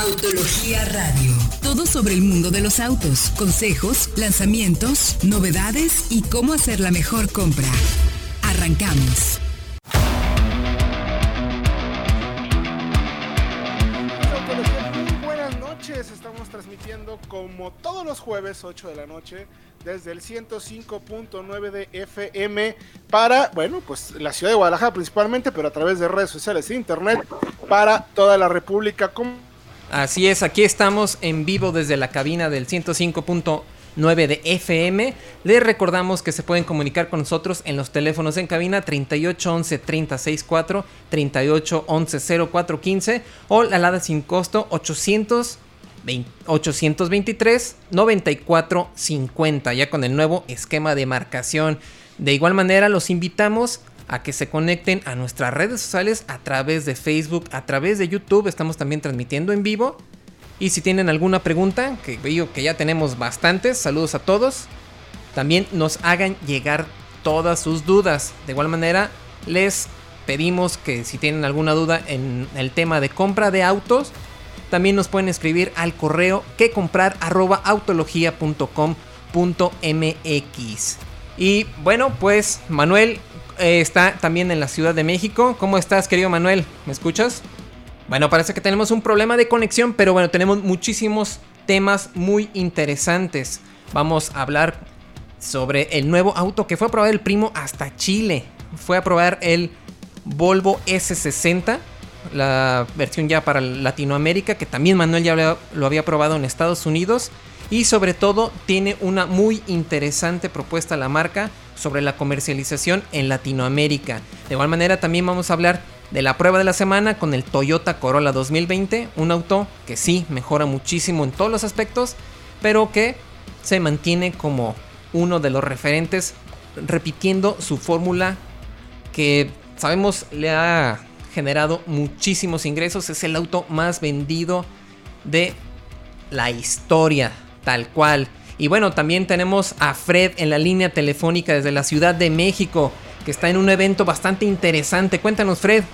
Autología Radio. Todo sobre el mundo de los autos, consejos, lanzamientos, novedades y cómo hacer la mejor compra. Arrancamos. Buenas noches, estamos transmitiendo como todos los jueves 8 de la noche desde el 105.9 de FM para, bueno, pues la ciudad de Guadalajara principalmente, pero a través de redes sociales e internet para toda la República. Así es, aquí estamos en vivo desde la cabina del 105.9 de FM. Les recordamos que se pueden comunicar con nosotros en los teléfonos en cabina 3811 364 3811 0415 o la alada sin costo 800 823 9450 ya con el nuevo esquema de marcación. De igual manera los invitamos a que se conecten a nuestras redes sociales a través de Facebook, a través de YouTube, estamos también transmitiendo en vivo. Y si tienen alguna pregunta, que veo que ya tenemos bastantes, saludos a todos. También nos hagan llegar todas sus dudas. De igual manera, les pedimos que si tienen alguna duda en el tema de compra de autos, también nos pueden escribir al correo que comprar Y bueno, pues Manuel, eh, está también en la Ciudad de México. ¿Cómo estás, querido Manuel? ¿Me escuchas? Bueno, parece que tenemos un problema de conexión, pero bueno, tenemos muchísimos temas muy interesantes. Vamos a hablar sobre el nuevo auto que fue a probar el primo hasta Chile. Fue a probar el Volvo S60, la versión ya para Latinoamérica, que también Manuel ya lo había probado en Estados Unidos. Y sobre todo tiene una muy interesante propuesta la marca sobre la comercialización en Latinoamérica. De igual manera también vamos a hablar de la prueba de la semana con el Toyota Corolla 2020, un auto que sí mejora muchísimo en todos los aspectos, pero que se mantiene como uno de los referentes repitiendo su fórmula que sabemos le ha generado muchísimos ingresos, es el auto más vendido de la historia, tal cual. Y bueno, también tenemos a Fred en la línea telefónica desde la Ciudad de México, que está en un evento bastante interesante. Cuéntanos, Fred.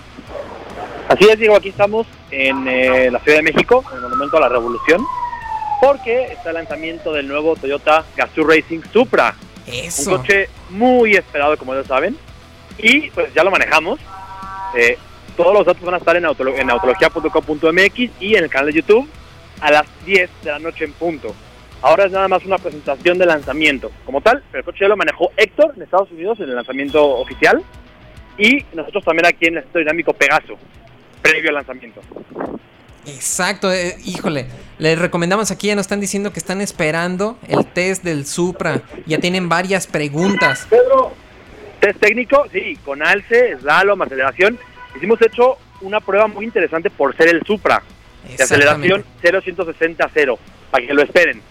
Así es, Diego, aquí estamos en eh, la Ciudad de México, en el Monumento a la Revolución, porque está el lanzamiento del nuevo Toyota Gazoo Racing Supra. Eso. Un coche muy esperado, como ya saben, y pues ya lo manejamos. Eh, todos los datos van a estar en, en autología.com.mx y en el canal de YouTube a las 10 de la noche en punto. Ahora es nada más una presentación de lanzamiento. Como tal, el coche ya lo manejó Héctor en Estados Unidos en el lanzamiento oficial y nosotros también aquí en el Centro Dinámico Pegaso, previo al lanzamiento. Exacto, eh, híjole, les recomendamos aquí, ya nos están diciendo que están esperando el test del Supra, ya tienen varias preguntas. Pedro, test técnico, sí, con alce, slalom, aceleración. Hicimos hecho una prueba muy interesante por ser el Supra, de aceleración 0 160 0, para que lo esperen.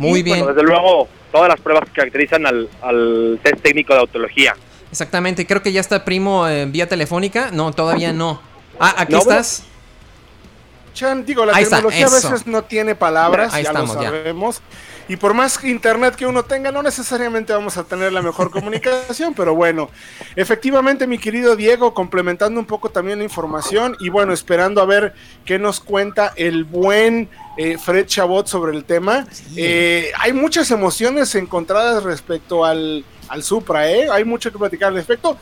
Muy bien. desde luego, todas las pruebas que caracterizan al, test técnico de autología. Exactamente, creo que ya está Primo en vía telefónica. No, todavía no. Ah, aquí estás. Digo, la tecnología a veces no tiene palabras, ya lo sabemos. Y por más internet que uno tenga, no necesariamente vamos a tener la mejor comunicación, pero bueno, efectivamente mi querido Diego, complementando un poco también la información y bueno, esperando a ver qué nos cuenta el buen eh, Fred Chabot sobre el tema. Eh, hay muchas emociones encontradas respecto al, al Supra, ¿eh? hay mucho que platicar al respecto.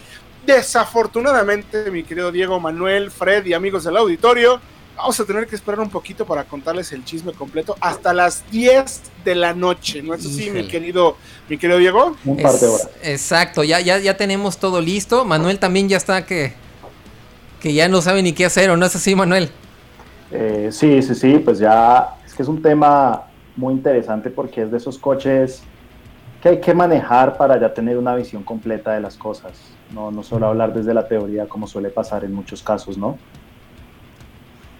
Desafortunadamente, mi querido Diego, Manuel, Fred y amigos del auditorio, vamos a tener que esperar un poquito para contarles el chisme completo hasta las 10 de la noche, ¿no es así, mi querido, mi querido Diego? Un par de horas. Exacto, ya, ya, ya tenemos todo listo. Manuel también ya está que, que ya no sabe ni qué hacer, ¿o no es así, Manuel? Eh, sí, sí, sí, pues ya es que es un tema muy interesante porque es de esos coches que hay que manejar para ya tener una visión completa de las cosas, no, no solo hablar desde la teoría como suele pasar en muchos casos, ¿no?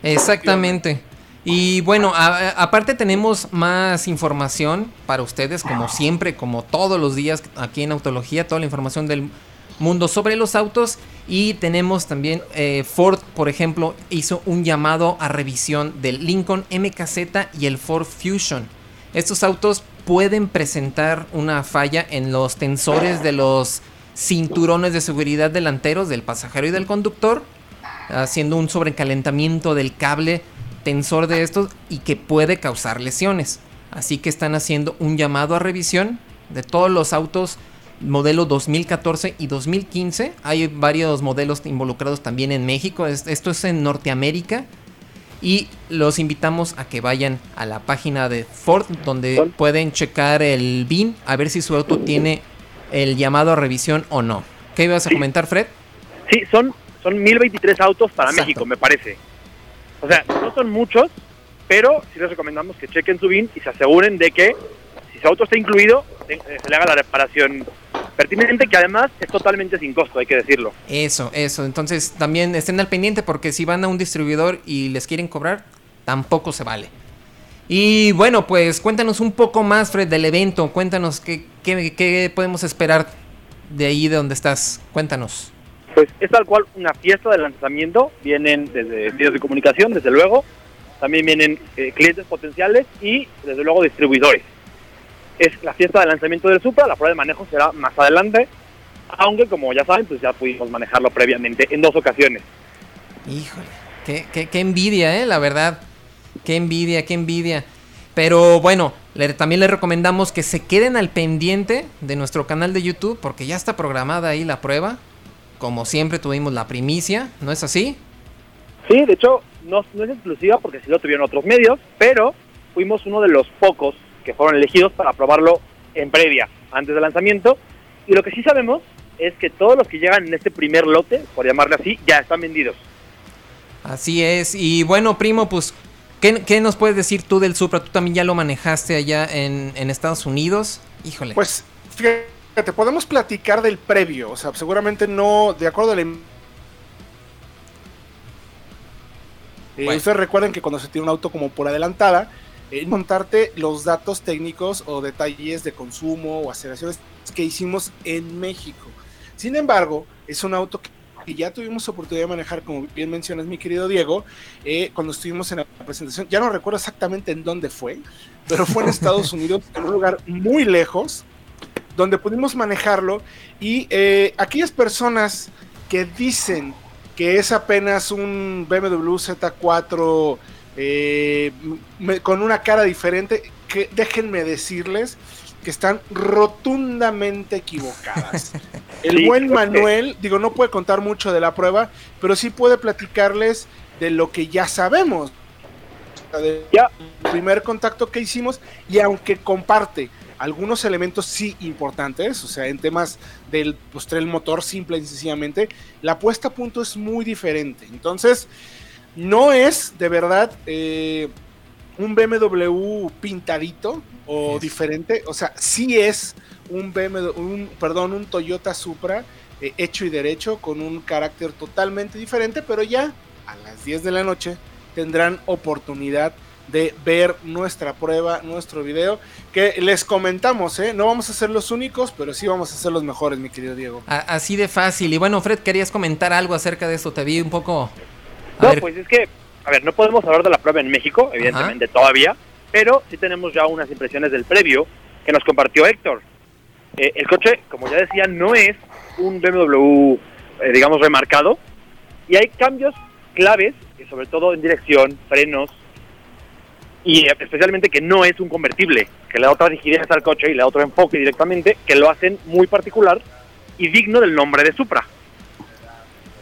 Exactamente. Y bueno, aparte tenemos más información para ustedes, como siempre, como todos los días aquí en Autología, toda la información del mundo sobre los autos. Y tenemos también eh, Ford, por ejemplo, hizo un llamado a revisión del Lincoln MKZ y el Ford Fusion. Estos autos pueden presentar una falla en los tensores de los cinturones de seguridad delanteros del pasajero y del conductor, haciendo un sobrecalentamiento del cable tensor de estos y que puede causar lesiones. Así que están haciendo un llamado a revisión de todos los autos modelo 2014 y 2015. Hay varios modelos involucrados también en México. Esto es en Norteamérica. Y los invitamos a que vayan a la página de Ford donde pueden checar el BIN a ver si su auto tiene el llamado a revisión o no. ¿Qué ibas a comentar, Fred? Sí, son, son 1023 autos para México, me parece. O sea, no son muchos, pero sí les recomendamos que chequen su BIN y se aseguren de que si su auto está incluido, eh, se le haga la reparación pertinente, que además es totalmente sin costo, hay que decirlo. Eso, eso. Entonces también estén al pendiente porque si van a un distribuidor y les quieren cobrar, tampoco se vale. Y bueno, pues cuéntanos un poco más, Fred, del evento. Cuéntanos qué, qué, podemos esperar de ahí de donde estás. Cuéntanos. Pues es tal cual una fiesta de lanzamiento. Vienen desde medios de comunicación, desde luego. También vienen eh, clientes potenciales y desde luego distribuidores es la fiesta de lanzamiento del Supra, la prueba de manejo será más adelante, aunque como ya saben, pues ya pudimos manejarlo previamente en dos ocasiones. Híjole, qué, qué, envidia, ¿eh? La verdad, qué envidia, qué envidia. Pero bueno, también les recomendamos que se queden al pendiente de nuestro canal de YouTube porque ya está programada ahí la prueba. Como siempre tuvimos la primicia, ¿no es así? Sí, de hecho no, no es exclusiva porque sí lo tuvieron otros medios, pero fuimos uno de los pocos que fueron elegidos para probarlo en previa, antes del lanzamiento. Y lo que sí sabemos es que todos los que llegan en este primer lote, por llamarle así, ya están vendidos. Así es. Y bueno, primo, pues, ¿qué, nos puedes decir tú del Supra? Tú también ya lo manejaste allá en, Estados Unidos. Híjole. Pues, fíjate, podemos platicar del previo. O sea, seguramente no, de acuerdo a eh, Ustedes recuerden que cuando se tiene un auto como por adelantada, contarte los datos técnicos o detalles de consumo o aceleraciones que hicimos en México. Sin embargo, es un auto que ya tuvimos oportunidad de manejar, como bien mencionas mi querido Diego, eh, cuando estuvimos en la presentación, ya no recuerdo exactamente en dónde fue, pero fue en Estados Unidos, en un lugar muy lejos, donde pudimos manejarlo y eh, aquellas personas que dicen que es apenas un BMW Z4 eh, con una cara diferente, que déjenme decirles que están rotundamente equivocadas. El buen Manuel, digo, no puede contar mucho de la prueba, pero sí puede platicarles de lo que ya sabemos. Del primer contacto que hicimos y aunque comparte algunos elementos sí importantes, o sea, en temas del pues, motor simple y sencillamente, la puesta a punto es muy diferente. Entonces, no es de verdad eh, un BMW pintadito o diferente. O sea, sí es un BMW, un, perdón, un Toyota Supra eh, hecho y derecho con un carácter totalmente diferente, pero ya a las 10 de la noche tendrán oportunidad de ver nuestra prueba, nuestro video, que les comentamos, ¿eh? No vamos a ser los únicos, pero sí vamos a ser los mejores, mi querido Diego. Así de fácil. Y bueno, Fred, querías comentar algo acerca de esto. Te vi un poco no, pues es que, a ver, no podemos hablar de la prueba en México, evidentemente todavía, pero sí tenemos ya unas impresiones del previo que nos compartió Héctor. Eh, el coche, como ya decía, no es un BMW, eh, digamos, remarcado, y hay cambios claves, sobre todo en dirección, frenos, y especialmente que no es un convertible, que le da otra rigidez al coche y le da otro enfoque directamente, que lo hacen muy particular y digno del nombre de Supra.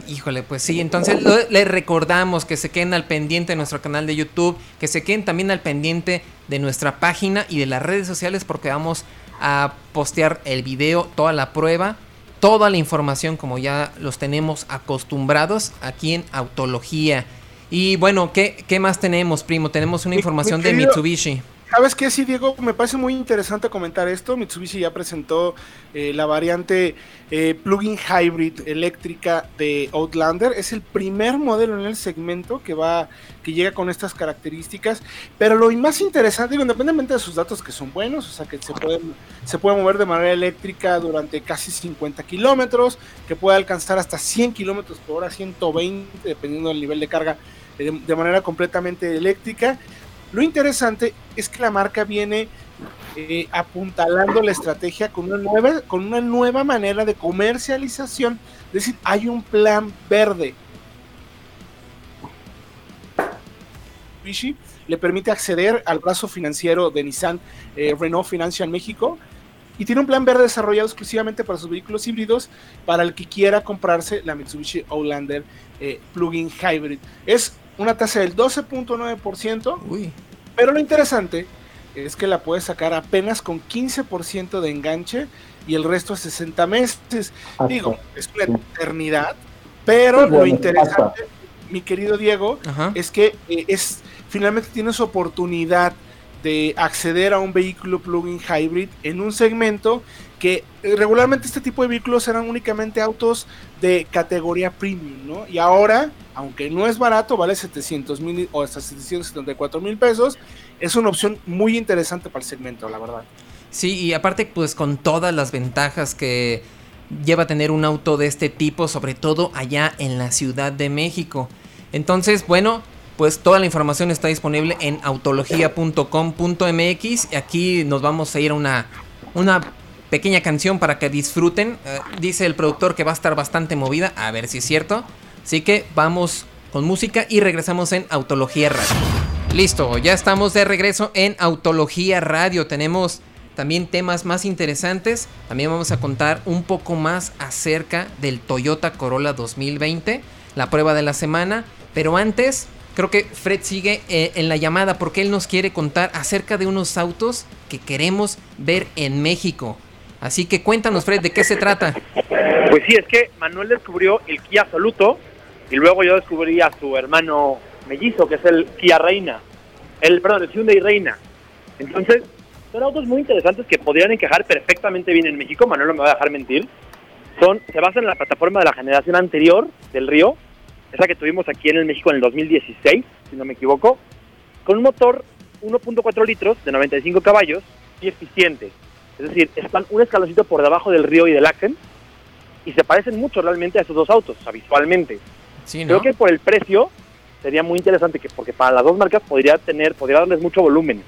Híjole, pues sí, entonces les recordamos que se queden al pendiente de nuestro canal de YouTube, que se queden también al pendiente de nuestra página y de las redes sociales porque vamos a postear el video, toda la prueba, toda la información como ya los tenemos acostumbrados aquí en Autología. Y bueno, ¿qué, qué más tenemos, primo? Tenemos una información de Mitsubishi. ¿Sabes qué? Sí, Diego, me parece muy interesante comentar esto. Mitsubishi ya presentó eh, la variante eh, plug-in hybrid eléctrica de Outlander. Es el primer modelo en el segmento que va, que llega con estas características. Pero lo más interesante, digo, independientemente de sus datos que son buenos, o sea que se puede, mover de manera eléctrica durante casi 50 kilómetros, que puede alcanzar hasta 100 kilómetros por hora, 120, dependiendo del nivel de carga, eh, de manera completamente eléctrica lo interesante es que la marca viene eh, apuntalando la estrategia con una, nueva, con una nueva manera de comercialización. Es decir, hay un plan verde. Mitsubishi le permite acceder al brazo financiero de Nissan eh, Renault Financial México y tiene un plan verde desarrollado exclusivamente para sus vehículos híbridos para el que quiera comprarse la Mitsubishi Outlander eh, Plug-in Hybrid. Es una tasa del 12.9%, pero lo interesante es que la puedes sacar apenas con 15% de enganche y el resto a 60 meses. Digo, es. una eternidad, pero lo interesante, mi querido Diego, es que eh, es finalmente tienes oportunidad de acceder a un vehículo plug-in hybrid en un segmento que eh, regularmente este tipo de vehículos eran únicamente autos de categoría premium, ¿no? Y ahora, aunque no es barato, vale 700 mil o hasta 774 mil pesos, es una opción muy interesante para el segmento, la verdad. Sí, y aparte pues con todas las ventajas que lleva tener un auto de este tipo, sobre todo allá en la Ciudad de México. Entonces, bueno, pues toda la información está disponible en autologia.com.mx. Aquí nos vamos a ir a una, una pequeña canción para que disfruten. Eh, dice el productor que va a estar bastante movida, a ver si es cierto. Así que vamos con música y regresamos en Autología Radio. Listo, ya estamos de regreso en Autología Radio. Tenemos también temas más interesantes. También vamos a contar un poco más acerca del Toyota Corolla 2020, la prueba de la semana. Pero antes, creo que Fred sigue eh, en la llamada porque él nos quiere contar acerca de unos autos que queremos ver en México. Así que cuéntanos, Fred, ¿de qué se trata? Pues sí, es que Manuel descubrió el Kia Soluto y luego yo descubrí a su hermano mellizo, que es el Kia Reina. El, perdón, el Hyundai Reina. Entonces, son autos muy interesantes que podrían encajar perfectamente bien en México, Manuel no me va a dejar mentir. Son, se basan en la plataforma de la generación anterior del Río, esa que tuvimos aquí en el México en el 2016, si no me equivoco, con un motor 1.4 litros de 95 caballos y eficiente. Es decir, están un escaloncito por debajo del Río y del Accent y se parecen mucho realmente a esos dos autos, habitualmente. Creo que por el precio sería muy interesante que porque para las dos marcas podría tener, podría darles mucho volumen.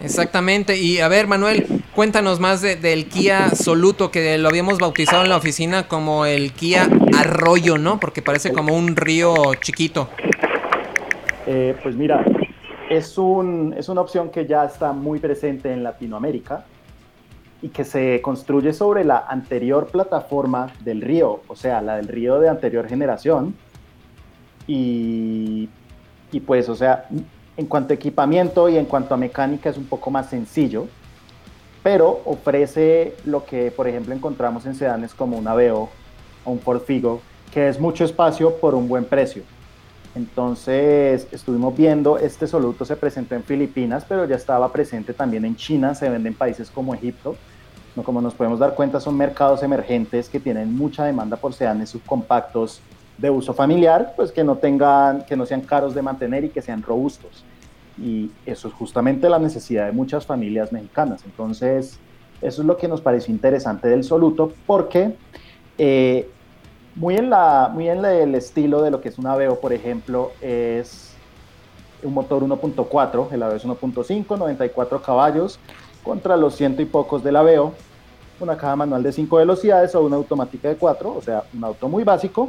Exactamente. Y a ver, Manuel, cuéntanos más del Kia Soluto, que lo habíamos bautizado en la oficina como el Kia Arroyo, ¿no? Porque parece como un río chiquito. Eh, pues mira, es, un, es una opción que ya está muy presente en Latinoamérica y que se construye sobre la anterior plataforma del río, o sea, la del río de anterior generación. Y, y pues, o sea, en cuanto a equipamiento y en cuanto a mecánica es un poco más sencillo, pero ofrece lo que, por ejemplo, encontramos en sedanes como un Aveo o un Ford Figo, que es mucho espacio por un buen precio. Entonces estuvimos viendo, este soluto se presentó en Filipinas, pero ya estaba presente también en China, se vende en países como Egipto. Como nos podemos dar cuenta, son mercados emergentes que tienen mucha demanda por sedanes subcompactos de uso familiar, pues que no tengan, que no sean caros de mantener y que sean robustos. Y eso es justamente la necesidad de muchas familias mexicanas. Entonces, eso es lo que nos pareció interesante del Soluto, porque eh, muy, en la, muy en el estilo de lo que es un Aveo, por ejemplo, es un motor 1.4, el Aveo es 1.5, 94 caballos, contra los ciento y pocos del Aveo, una caja manual de 5 velocidades o una automática de 4, o sea, un auto muy básico,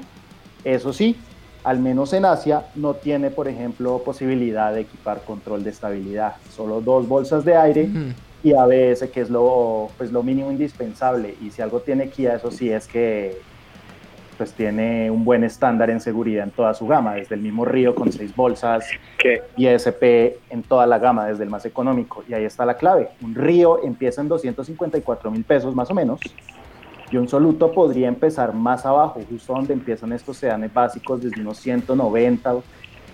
eso sí, al menos en Asia, no tiene, por ejemplo, posibilidad de equipar control de estabilidad. Solo dos bolsas de aire y ABS, que es lo, pues, lo mínimo indispensable. Y si algo tiene Kia, eso sí es que pues tiene un buen estándar en seguridad en toda su gama, desde el mismo Río con seis bolsas y SP en toda la gama, desde el más económico. Y ahí está la clave. Un Río empieza en 254 mil pesos más o menos y un soluto podría empezar más abajo, justo donde empiezan estos sedanes básicos, desde unos 190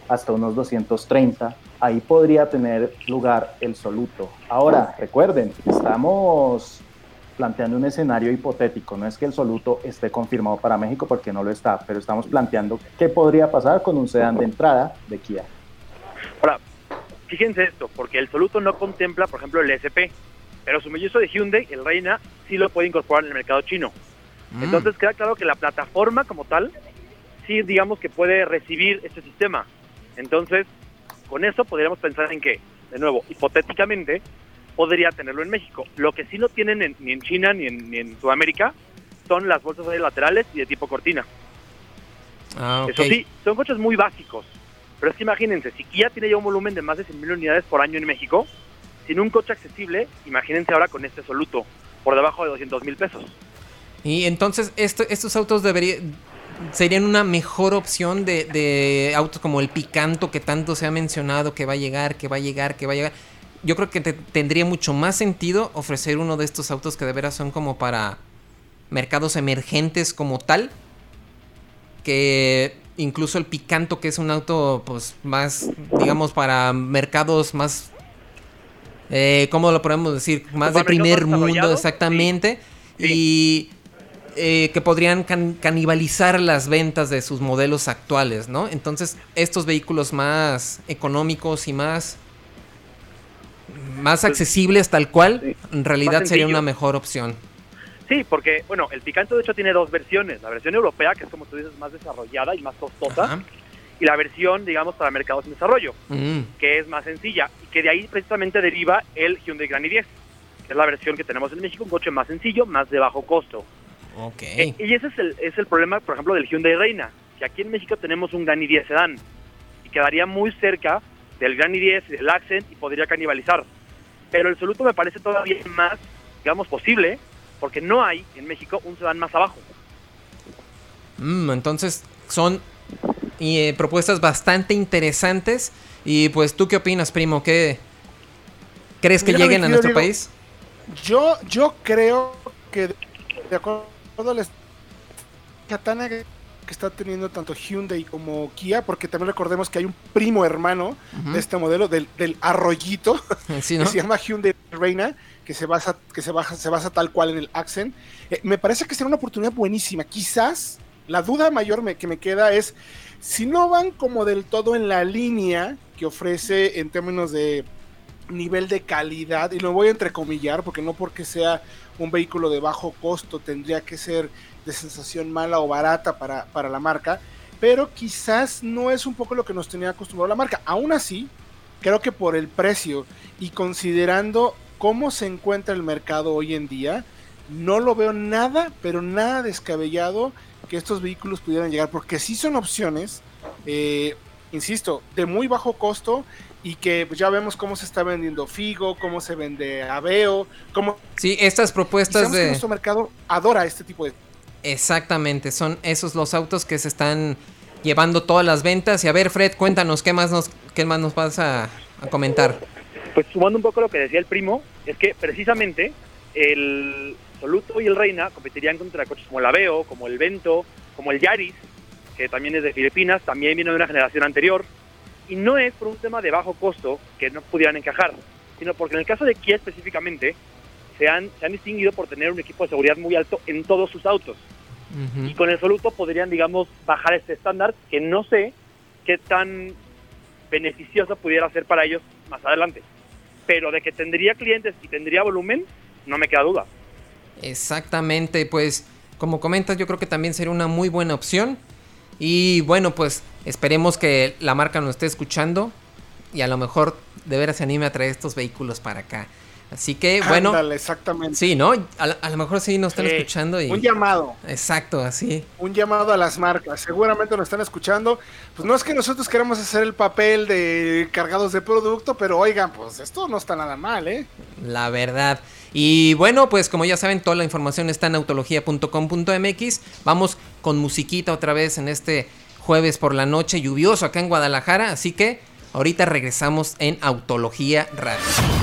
hasta unos 230. Ahí podría tener lugar el soluto. Ahora, recuerden, estamos planteando un escenario hipotético. No es que el soluto esté confirmado para México porque no lo está, pero estamos planteando qué podría pasar con un sedán de entrada de Kia. Ahora, fíjense esto, porque el soluto no contempla, por ejemplo, el SP pero su mellizo de Hyundai, el Reina, sí lo puede incorporar en el mercado chino. Mm. Entonces queda claro que la plataforma como tal, sí digamos que puede recibir este sistema. Entonces, con eso podríamos pensar en que, de nuevo, hipotéticamente, podría tenerlo en México. Lo que sí no tienen ni en China ni en, Sudamérica son las bolsas laterales y de tipo cortina. Ah, Eso sí, son coches muy básicos. Pero es que imagínense, si Kia tiene ya un volumen de más de 100 mil unidades por año en México, sin un coche accesible, imagínense ahora con este Soluto, por debajo de 200 mil pesos. Y entonces estos autos deberían serían una mejor opción de, de, autos como el Picanto que tanto se ha mencionado que va a llegar, que va a llegar, que va a llegar. Yo creo que tendría mucho más sentido ofrecer uno de estos autos que de veras son como para mercados emergentes como tal. Que incluso el Picanto, que es un auto pues más, digamos, para mercados más... Eh, ¿Cómo lo podemos decir? Más de primer mundo, exactamente. Y eh, que podrían canibalizar las ventas de sus modelos actuales, ¿no? Entonces, estos vehículos más económicos y más más pues, accesibles tal cual, en realidad sería una mejor opción. Sí, porque, bueno, el Picanto de hecho tiene dos versiones. La versión europea, que es como tú dices, más desarrollada y más costosa. Y la versión, digamos, para mercados en desarrollo, mm. que es más sencilla. Y que de ahí precisamente deriva el Hyundai Grand i10, que es la versión que tenemos en México, un coche más sencillo, más de bajo costo. Okay. y ese es el, es el problema, por ejemplo, del Hyundai Reina, que aquí en México tenemos un Gran i10 sedán y quedaría muy cerca del Gran i10 y del Accent y podría canibalizar. Pero el Soluto me parece todavía más, digamos, posible, porque no hay en México un sedán más abajo. Mm, entonces son eh, propuestas bastante interesantes. Y pues, ¿tú qué opinas, primo? ¿Qué crees que lleguen a nuestro país? Yo, yo creo que de acuerdo la katana que está teniendo tanto Hyundai como Kia, porque también recordemos que hay un primo hermano de este modelo, del, arroyito, que se llama Hyundai Reina, que se basa, que se baja, se basa tal cual en el Accent. Eh, me parece que será una oportunidad buenísima. Quizás la duda mayor que me queda es si no van como del todo en la línea que ofrece en términos de nivel de calidad, y lo voy a entrecomillar porque no porque sea un vehículo de bajo costo tendría que ser de sensación mala o barata para, para la marca, pero quizás no es un poco lo que nos tenía acostumbrado la marca. Aún así, creo que por el precio y considerando cómo se encuentra el mercado hoy en día, no lo veo nada, pero nada descabellado que estos vehículos pudieran llegar, porque sí son opciones, eh, insisto, de muy bajo costo y que ya vemos cómo se está vendiendo Figo, cómo se vende Aveo, cómo... Sí, estas propuestas de... Nuestro mercado adora este tipo de... Exactamente, son esos los autos que se están llevando todas las ventas. Y a ver, Fred, cuéntanos, ¿qué más nos, qué más nos vas a, comentar? Pues sumando un poco lo que decía el primo, es que precisamente el Soluto y el Reina competirían contra coches como el Aveo, como el Vento, como el Yaris, que también es de Filipinas, también viene de una generación anterior. Y no es por un tema de bajo costo que no pudieran encajar, sino porque en el caso de Kia específicamente, se han, se han distinguido por tener un equipo de seguridad muy alto en todos sus autos. Y con el Soluto podrían, digamos, bajar este estándar que no sé qué tan beneficioso pudiera ser para ellos más adelante. Pero de que tendría clientes y tendría volumen, no me queda duda. Exactamente, pues como comentas, yo creo que también sería una muy buena opción. Y bueno, pues esperemos que la marca nos esté escuchando y a lo mejor de veras se anime a traer estos vehículos para acá. Así que, bueno. exactamente. Sí, ¿no? A, lo mejor sí nos están escuchando. Y... Un llamado. Exacto, así. Un llamado a las marcas. Seguramente nos están escuchando. Pues no es que nosotros queramos hacer el papel de cargados de producto, pero oigan, pues esto no está nada mal, ¿eh? La verdad. Y bueno, pues como ya saben, toda la información está en autología.com.mx. Vamos con musiquita otra vez en este jueves por la noche lluvioso acá en Guadalajara. Así que ahorita regresamos en Autología Radio.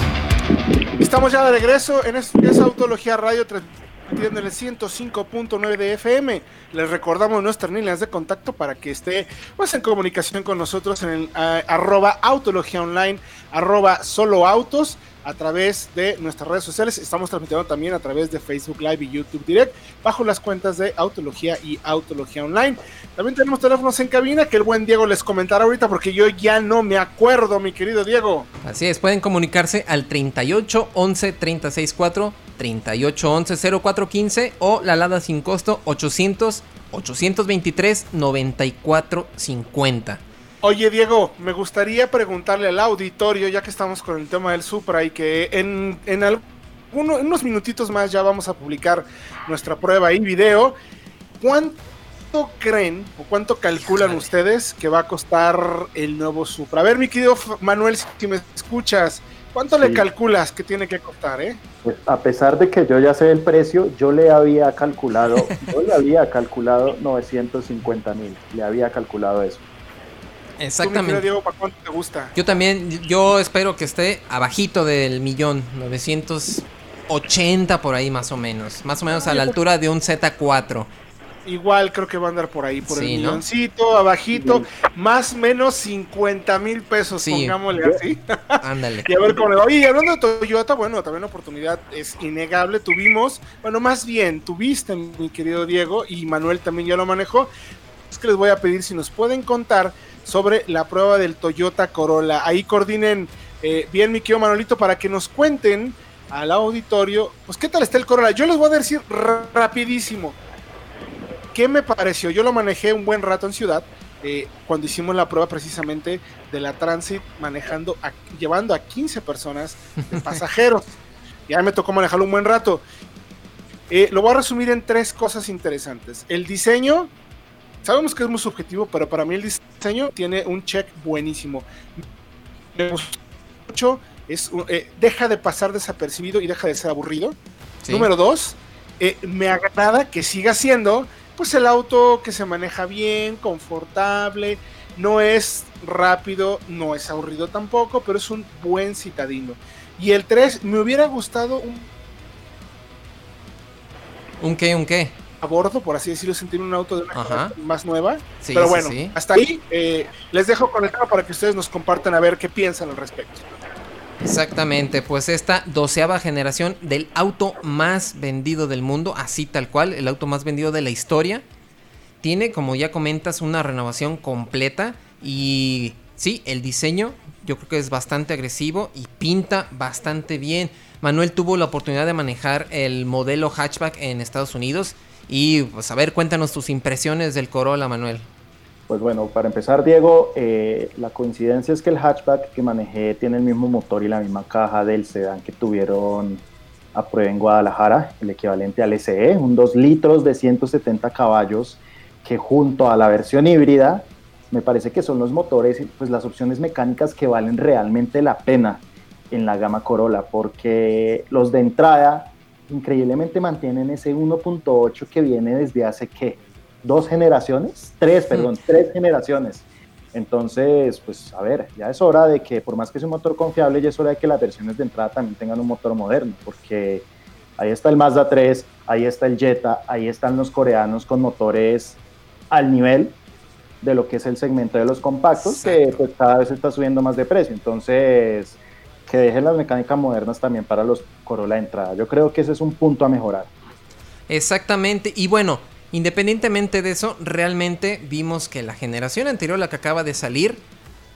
Estamos ya de regreso en esa Autología Radio transmitiendo en el 105.9 de FM. Les recordamos nuestras líneas de contacto para que esté pues, en comunicación con nosotros en el arroba autología online, arroba solo autos a través de nuestras redes sociales. Estamos transmitiendo también a través de Facebook Live y YouTube Direct bajo las cuentas de Autología y Autología Online. También tenemos teléfonos en cabina que el buen Diego les comentará ahorita porque yo ya no me acuerdo, mi querido Diego. Así es, pueden comunicarse al 38 11 36 4, 38 11 04 15 o la alada sin costo 800 823 94 50. Oye, Diego, me gustaría preguntarle al auditorio, ya que estamos con el tema del Supra y que en, en, unos minutitos más ya vamos a publicar nuestra prueba y video, ¿cuánto ¿cuánto creen o cuánto calculan ustedes que va a costar el nuevo Supra? A ver, mi querido Manuel, si me escuchas, ¿cuánto le calculas que tiene que costar, eh? Pues a pesar de que yo ya sé el precio, yo le había calculado, yo le había calculado 950 mil, le había calculado eso. Exactamente. Diego, ¿para cuánto te gusta? Yo también, yo espero que esté abajito del millón, 980 por ahí más o menos, más o menos a la altura de un Z4. Igual creo que va a andar por ahí, por el milloncito, abajito, más o menos 50 mil pesos, pongámosle así. Ándale. y a ver cómo le va. Oye, hablando de Toyota, bueno, también la oportunidad es innegable. Tuvimos, bueno, más bien, tuviste, mi querido Diego, y Manuel también ya lo manejó. Es que les voy a pedir si nos pueden contar sobre la prueba del Toyota Corolla. Ahí coordinen eh, bien, mi querido Manolito, para que nos cuenten al auditorio, pues qué tal está el Corolla. Yo les voy a decir rapidísimo ¿Qué me pareció? Yo lo manejé un buen rato en ciudad, eh, cuando hicimos la prueba precisamente de la Transit, manejando, llevando a 15 personas de pasajeros. ya me tocó manejarlo un buen rato. Eh, lo voy a resumir en tres cosas interesantes. El diseño, sabemos que es muy subjetivo, pero para mí el diseño tiene un check buenísimo. Me gustó mucho, es, eh, deja de pasar desapercibido y deja de ser aburrido. Número dos, me agrada que siga siendo pues el auto que se maneja bien, confortable, no es rápido, no es aburrido tampoco, pero es un buen citadino. Y el 3, me hubiera gustado un... ¿Un qué? ¿Un qué? A bordo, por así decirlo, sentir un auto de una más nueva. pero bueno, hasta ahí eh, les dejo conectado para que ustedes nos compartan a ver qué piensan al respecto. Exactamente, pues esta doceava generación del auto más vendido del mundo, así tal cual, el auto más vendido de la historia, tiene, como ya comentas, una renovación completa y sí, el diseño yo creo que es bastante agresivo y pinta bastante bien. Manuel tuvo la oportunidad de manejar el modelo hatchback en Estados Unidos y pues a ver, cuéntanos tus impresiones del Corolla, Manuel. Pues bueno, para empezar, Diego, eh, la coincidencia es que el hatchback que manejé tiene el mismo motor y la misma caja del sedán que tuvieron a prueba en Guadalajara, el equivalente al SE, un 2 litros de 170 caballos, que junto a la versión híbrida, me parece que son los motores, pues las opciones mecánicas que valen realmente la pena en la gama Corolla, porque los de entrada increíblemente mantienen ese 1.8 que viene desde hace que dos generaciones, tres, perdón, tres generaciones. Entonces, pues a ver, ya es hora de que, por más que sea un motor confiable, ya es hora de que las versiones de entrada también tengan un motor moderno, porque ahí está el Mazda 3, ahí está el Jetta, ahí están los coreanos con motores al nivel de lo que es el segmento de los compactos, que pues cada vez está subiendo más de precio. Entonces, que dejen las mecánicas modernas también para los Corolla de entrada. Yo creo que ese es un punto a mejorar. Exactamente, y bueno, Independientemente de eso, realmente vimos que la generación anterior, la que acaba de salir,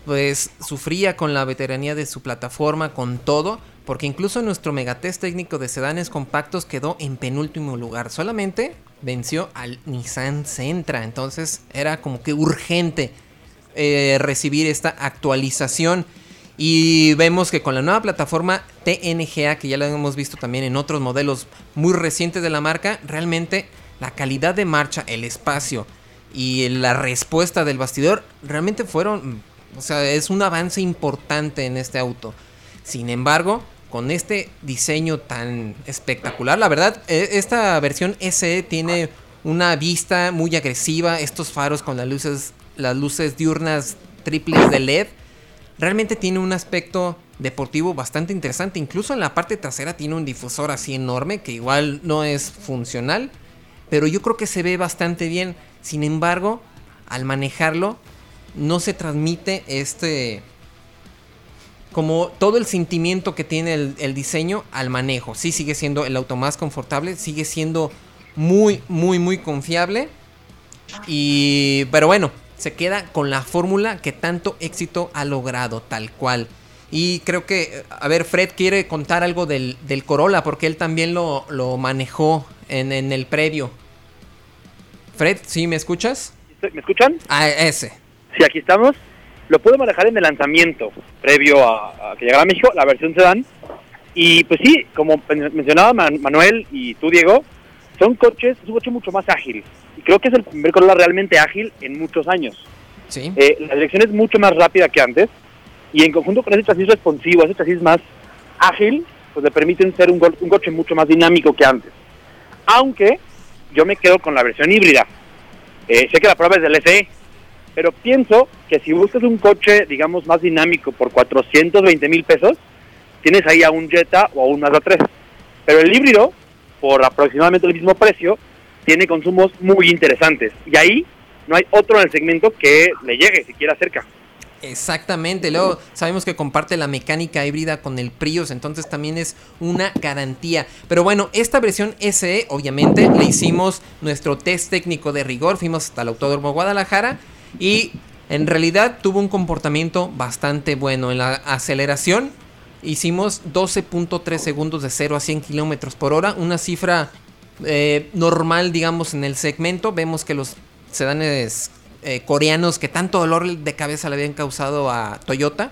pues sufría con la veteranía de su plataforma, con todo, porque incluso nuestro megatest técnico de sedanes compactos quedó en penúltimo lugar. Solamente venció al Nissan Sentra, entonces era como que urgente eh, recibir esta actualización. Y vemos que con la nueva plataforma TNGA, que ya la hemos visto también en otros modelos muy recientes de la marca, realmente la calidad de marcha, el espacio y la respuesta del bastidor realmente fueron, o sea, es un avance importante en este auto. Sin embargo, con este diseño tan espectacular, la verdad, e, esta versión SE tiene una vista muy agresiva, estos faros con las luces, las luces diurnas triples de LED, realmente tiene un aspecto deportivo bastante interesante. Incluso en la parte trasera tiene un difusor así enorme que igual no es funcional, pero yo creo que se ve bastante bien. Sin embargo, al manejarlo, no se transmite este... Como todo el sentimiento que tiene el, diseño al manejo. Sí sigue siendo el auto más confortable, sigue siendo muy, muy, muy confiable. Y... Pero bueno, se queda con la fórmula que tanto éxito ha logrado, tal cual. Y creo que, a ver, Fred quiere contar algo del, Corolla, porque él también lo, manejó en, en, el previo. Fred, ¿sí me escuchas? ¿Me escuchan? Ah, ese. Sí, aquí estamos. Lo puedo manejar en el lanzamiento, previo a, que llegara a México, la versión sedán. Y pues sí, como mencionaba Manuel y tú, Diego, son coches, es un coche mucho más ágil. Y creo que es el primer Corolla realmente ágil en muchos años. Sí. Eh, la dirección es mucho más rápida que antes. Y en conjunto con ese chasis responsivo, ese chasis más ágil, pues le permiten ser un, un coche mucho más dinámico que antes. Aunque yo me quedo con la versión híbrida. Eh, sé que la prueba es del SE, pero pienso que si buscas un coche, digamos, más dinámico por 420 mil pesos, tienes ahí a un Jetta o a un Mazda 3. Pero el híbrido, por aproximadamente el mismo precio, tiene consumos muy interesantes. Y ahí no hay otro en el segmento que le llegue siquiera cerca. Exactamente, luego sabemos que comparte la mecánica híbrida con el Prius, entonces también es una garantía. Pero bueno, esta versión SE, obviamente, le hicimos nuestro test técnico de rigor, fuimos hasta el Autódromo Guadalajara y en realidad tuvo un comportamiento bastante bueno. En la aceleración hicimos 12.3 segundos de 0 a 100 kilómetros por hora, una cifra eh, normal, digamos, en el segmento. Vemos que los sedanes eh, coreanos que tanto dolor de cabeza le habían causado a Toyota.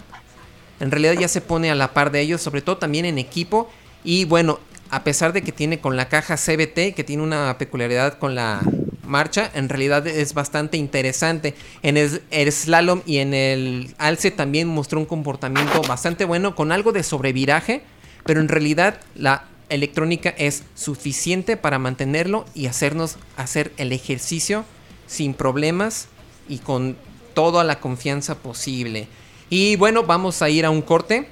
En realidad ya se pone a la par de ellos, sobre todo también en equipo. Y bueno, a pesar de que tiene con la caja CBT, que tiene una peculiaridad con la marcha, en realidad es bastante interesante. En el, slalom y en el alce también mostró un comportamiento bastante bueno, con algo de sobreviraje, pero en realidad la electrónica es suficiente para mantenerlo y hacernos hacer el ejercicio sin problemas y con toda la confianza posible. Y bueno, vamos a ir a un corte.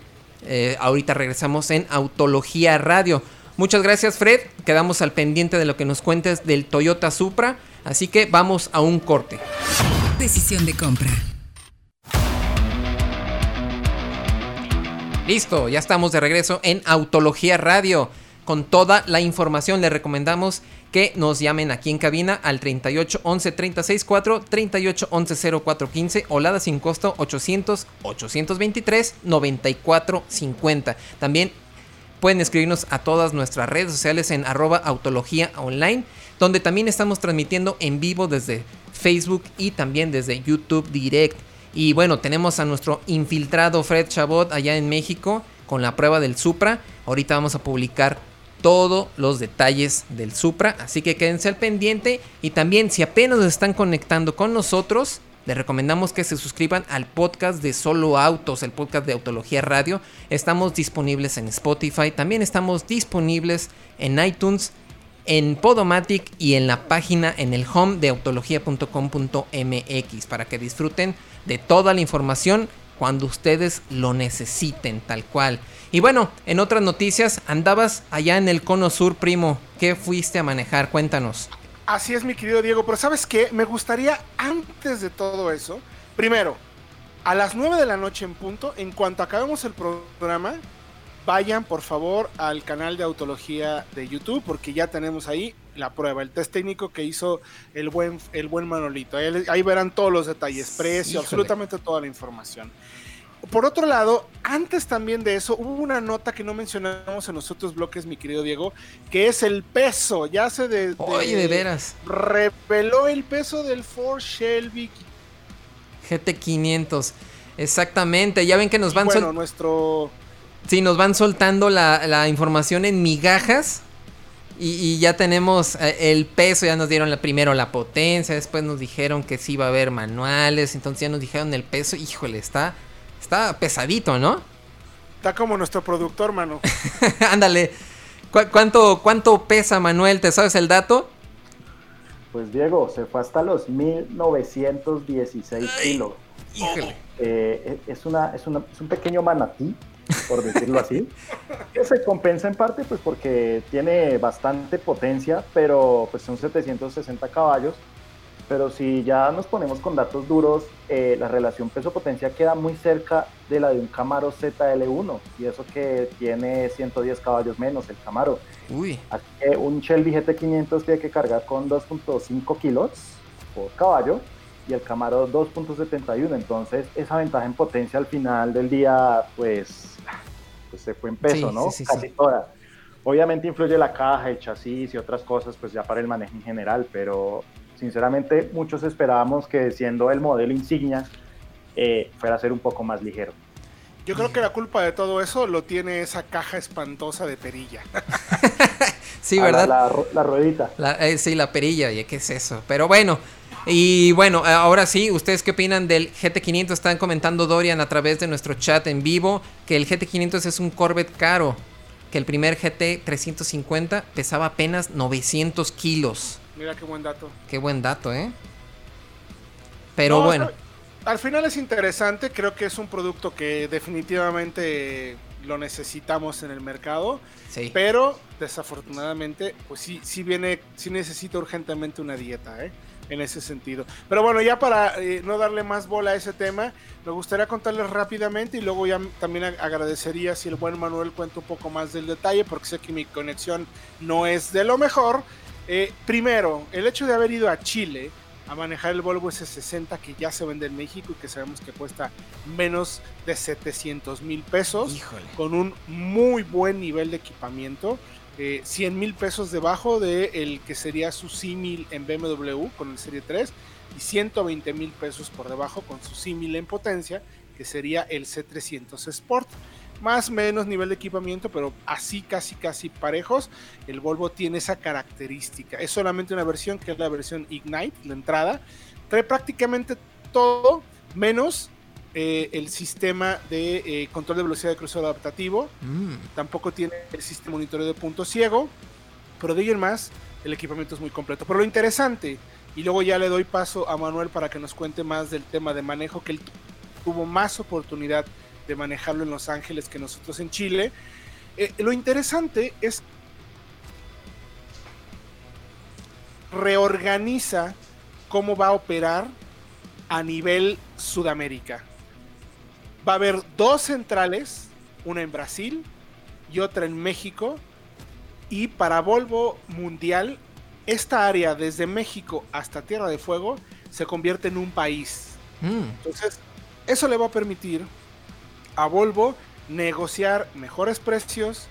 Eh, ahorita regresamos en Autología Radio. Muchas gracias Fred, quedamos al pendiente de lo que nos cuentes del Toyota Supra, así que vamos a un corte. Decisión de compra. Listo, ya estamos de regreso en Autología Radio con toda la información. Le recomendamos que nos llamen aquí en cabina al 38 11 36 4, 38 11 04 15 o Lada sin costo 800 823 94 50. También pueden escribirnos a todas nuestras redes sociales en arroba autología online, donde también estamos transmitiendo en vivo desde Facebook y también desde YouTube Direct. Y bueno, tenemos a nuestro infiltrado Fred Chabot allá en México con la prueba del Supra. Ahorita vamos a publicar todos los detalles del Supra, así que quédense al pendiente y también si apenas están conectando con nosotros, les recomendamos que se suscriban al podcast de Solo Autos, el podcast de Autología Radio. Estamos disponibles en Spotify, también estamos disponibles en iTunes, en Podomatic y en la página en el home de autología.com.mx para que disfruten de toda la información cuando ustedes lo necesiten, tal cual. Y bueno, en otras noticias, andabas allá en el Cono Sur, primo. ¿Qué fuiste a manejar? Cuéntanos. Así es, mi querido Diego, pero ¿sabes qué? Me gustaría, antes de todo eso, primero, a las 9 de la noche en punto, en cuanto acabemos el programa, vayan por favor al canal de Autología de YouTube, porque ya tenemos ahí la prueba, el test técnico que hizo el buen, el buen Manolito. Ahí, verán todos los detalles, precio, absolutamente toda la información. Por otro lado, antes también de eso, hubo una nota que no mencionamos en los otros bloques, mi querido Diego, que es el peso. Ya se de, Oye, de veras. Reveló el peso del Ford Shelby GT500. Exactamente. Ya ven que nos van. Bueno, nuestro. Sí, nos van soltando la, información en migajas. Y, ya tenemos eh, el peso, ya nos dieron la, primero la potencia, después nos dijeron que sí iba a haber manuales, entonces ya nos dijeron el peso, híjole, está, Está pesadito, ¿no? Está como nuestro productor, mano. Ándale. cuánto, ¿Cuánto pesa Manuel? ¿Te sabes el dato? Pues Diego, se fue hasta los 1916 kilos. Híjole. Eh, es, una, es, una, es un pequeño manatí, por decirlo así, que se compensa en parte pues porque tiene bastante potencia, pero pues son 760 caballos pero si ya nos ponemos con datos duros, eh, la relación peso-potencia queda muy cerca de la de un Camaro ZL1, y eso que tiene 110 caballos menos el Camaro. Uy. Así que un Shelby GT500 tiene que cargar con 2.5 kilos por caballo, y el Camaro 2.71, entonces esa ventaja en potencia al final del día, pues, pues se fue en peso, ¿no? Casi toda. Obviamente influye la caja, el chasis y otras cosas, pues ya para el manejo en general, pero Sinceramente, muchos esperábamos que siendo el modelo insignia eh, fuera a ser un poco más ligero. Yo creo que la culpa de todo eso lo tiene esa caja espantosa de perilla. Sí, ¿verdad? La, ruedita. Eh, sí, la perilla, ¿y qué es eso? Pero bueno, y bueno, ahora sí, ¿ustedes qué opinan del GT500? Están comentando Dorian a través de nuestro chat en vivo que el GT500 es un Corvette caro, que el primer GT350 pesaba apenas 900 kilos. Mira qué buen dato. Qué buen dato, ¿eh? Pero bueno. Al final es interesante, creo que es un producto que definitivamente lo necesitamos en el mercado. Sí. Pero desafortunadamente, pues sí, sí viene, sí necesita urgentemente una dieta, ¿eh? En ese sentido. Pero bueno, ya para eh, no darle más bola a ese tema, me gustaría contarles rápidamente y luego ya también agradecería si el buen Manuel cuenta un poco más del detalle, porque sé que mi conexión no es de lo mejor. Eh, primero, el hecho de haber ido a Chile a manejar el Volvo S60 que ya se vende en México y que sabemos que cuesta menos de 700 mil pesos con un muy buen nivel de equipamiento. 100 eh, mil pesos debajo de el que sería su símil en BMW con el Serie 3 y 120 mil pesos por debajo con su símil en potencia que sería el C300 Sport más o menos nivel de equipamiento, pero así casi casi parejos. El Volvo tiene esa característica. Es solamente una versión que es la versión Ignite, la entrada. Trae prácticamente todo menos eh, el sistema de eh, control de velocidad de crucero adaptativo. Mm. Tampoco tiene el sistema de monitoreo de punto ciego. Pero de ahí en más, el equipamiento es muy completo. Pero lo interesante, y luego ya le doy paso a Manuel para que nos cuente más del tema de manejo, que él tuvo más oportunidad de manejarlo en Los Ángeles que nosotros en Chile. Eh, lo interesante es reorganiza cómo va a operar a nivel Sudamérica. Va a haber dos centrales, una en Brasil y otra en México. Y para Volvo Mundial, esta área desde México hasta Tierra de Fuego se convierte en un país. Mm. Entonces, eso le va a permitir a Volvo negociar mejores precios,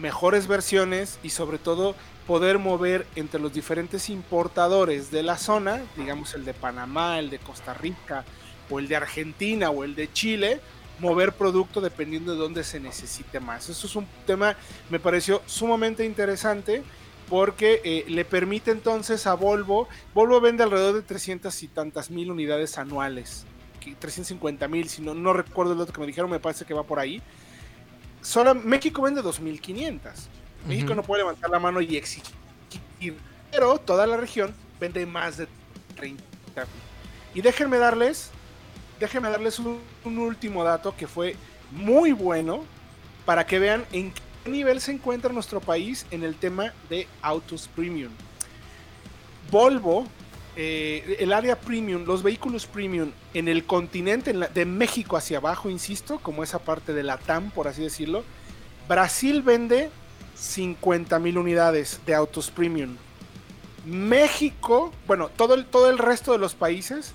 mejores versiones y sobre todo poder mover entre los diferentes importadores de la zona, digamos el de Panamá, el de Costa Rica o el de Argentina o el de Chile, mover producto dependiendo de dónde se necesite más. Eso es un tema, me pareció sumamente interesante porque eh, le permite entonces a Volvo, Volvo vende alrededor de 300 y tantas mil unidades anuales 350 mil, si no, no recuerdo el otro que me dijeron, me parece que va por ahí. Solo México vende 2.500. México no puede levantar la mano y exigir, pero toda la región vende más de 30 Y déjenme darles, déjenme darles un, un último dato que fue muy bueno para que vean en qué nivel se encuentra nuestro país en el tema de autos premium. Volvo eh, el área premium, los vehículos premium en el continente de México hacia abajo, insisto, como esa parte de la TAM, por así decirlo, Brasil vende 50 mil unidades de autos premium. México, bueno, todo el, todo el resto de los países,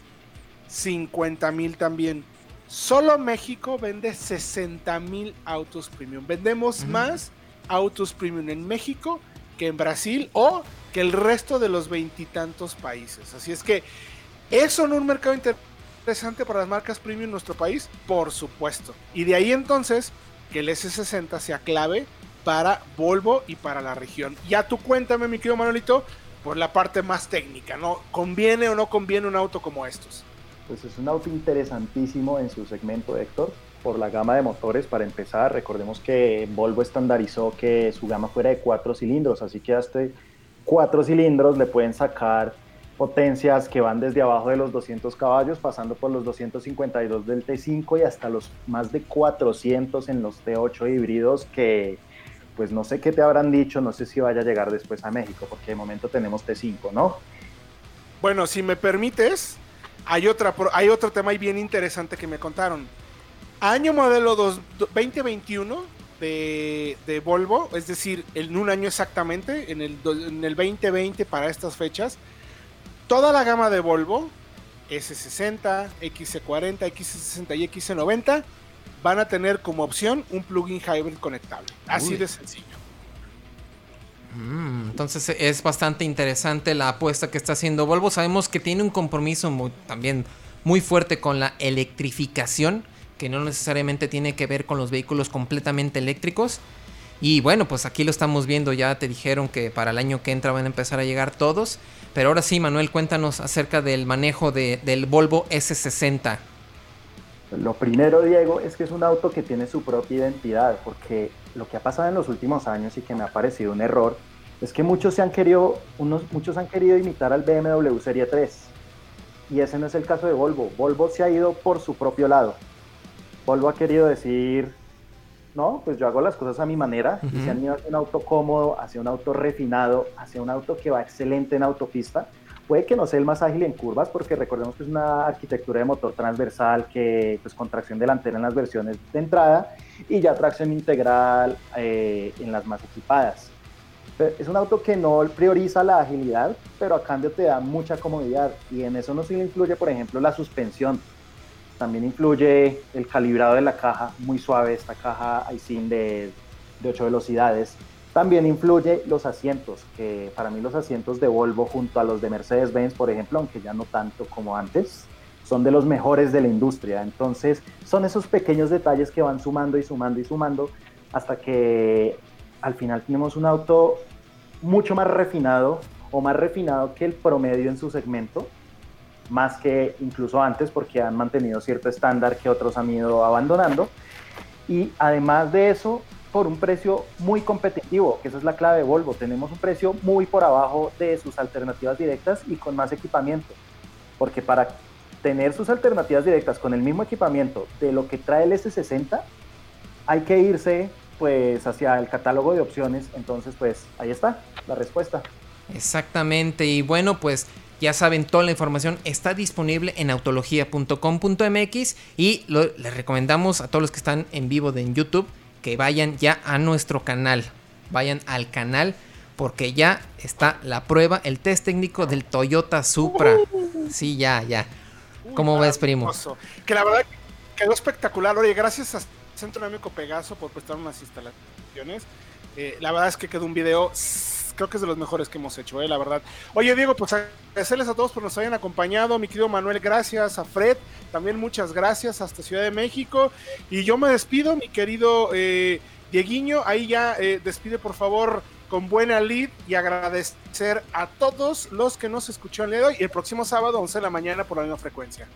50 mil también. Solo México vende 60 mil autos premium. Vendemos más autos premium en México que en Brasil o que el resto de los veintitantos países. Así es que eso en un mercado interesante para las marcas premium en nuestro país, por supuesto. Y de ahí entonces que el S60 sea clave para Volvo y para la región. Ya tú cuéntame, mi querido Manuelito, por la parte más técnica, ¿no? ¿Conviene o no conviene un auto como estos? Pues es un auto interesantísimo en su segmento, Héctor, por la gama de motores. Para empezar, recordemos que Volvo estandarizó que su gama fuera de cuatro cilindros, así que hasta cuatro cilindros le pueden sacar potencias que van desde abajo de los 200 caballos, pasando por los 252 del T5 y hasta los más de 400 en los T8 híbridos que pues no sé qué te habrán dicho, no sé si vaya a llegar después a México, porque de momento tenemos T5, ¿no? Bueno, si me permites, hay, otra, hay otro tema ahí bien interesante que me contaron. Año modelo 2021, de, Volvo, es decir, en un año exactamente, en el, en el 2020 para estas fechas, toda la gama de Volvo, S60, XC40, XC60 y XC90, van a tener como opción un plugin hybrid conectable. Así de sencillo. Mm, entonces es bastante interesante la apuesta que está haciendo Volvo. Sabemos que tiene un compromiso también muy fuerte con la electrificación que no necesariamente tiene que ver con los vehículos completamente eléctricos. Y bueno, pues aquí lo estamos viendo, ya te dijeron que para el año que entra van a empezar a llegar todos. Pero ahora sí, Manuel, cuéntanos acerca del manejo de, del Volvo S60. Lo primero, Diego, es que es un auto que tiene su propia identidad, porque lo que ha pasado en los últimos años y que me ha parecido un error es que muchos se han querido, unos, muchos han querido imitar al BMW Serie 3 y ese no es el caso de Volvo. Volvo se ha ido por su propio lado. Volvo ha querido decir, no, pues yo hago las cosas a mi manera y se han ido hacia un auto cómodo, hacia un auto refinado, hacia un auto que va excelente en autopista. Puede que no sea el más ágil en curvas porque recordemos que es una arquitectura de motor transversal que pues con tracción delantera en las versiones de entrada y ya tracción integral eh, en las más equipadas. Es un auto que no prioriza la agilidad, pero a cambio te da mucha comodidad y en eso no se incluye, por ejemplo, la suspensión. También influye el calibrado de la caja, muy suave esta caja iSIN de, de 8 velocidades. También influye los asientos, que para mí los asientos de Volvo junto a los de Mercedes-Benz, por ejemplo, aunque ya no tanto como antes, son de los mejores de la industria. Entonces, son esos pequeños detalles que van sumando y sumando y sumando hasta que al final tenemos un auto mucho más refinado o más refinado que el promedio en su segmento, más que incluso antes porque han mantenido cierto estándar que otros han ido abandonando. Y además de eso, por un precio muy competitivo, que esa es la clave de Volvo. Tenemos un precio muy por abajo de sus alternativas directas y con más equipamiento. Porque para tener sus alternativas directas con el mismo equipamiento de lo que trae el S60, hay que irse pues hacia el catálogo de opciones. Entonces, pues ahí está la respuesta. Exactamente. Y bueno, pues ya saben, toda la información está disponible en autología.com.mx y les recomendamos a todos los que están en vivo de en YouTube que vayan ya a nuestro canal. Vayan al canal porque ya está la prueba, el test técnico del Toyota Supra. Sí, ya, ya. ¿Cómo ves, primo? Que la verdad quedó espectacular. Oye, gracias a Centro Dinámico Pegaso por prestar unas instalaciones. Eh, la verdad es que quedó un video, creo que es de los mejores que hemos hecho, eh, la verdad. Oye, Diego, pues agradecerles a todos por nos hayan acompañado. Mi querido Manuel, gracias. A Fred, también muchas gracias hasta Ciudad de México. Y yo me despido, mi querido eh, Dieguiño. Ahí ya eh, despide, por favor, con buena lead y agradecer a todos los que nos escucharon el día de hoy. El próximo sábado, 11 de la mañana, por la misma frecuencia.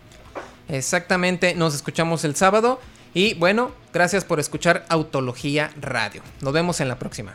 Exactamente, nos escuchamos el sábado. Y bueno, gracias por escuchar Autología Radio. Nos vemos en la próxima.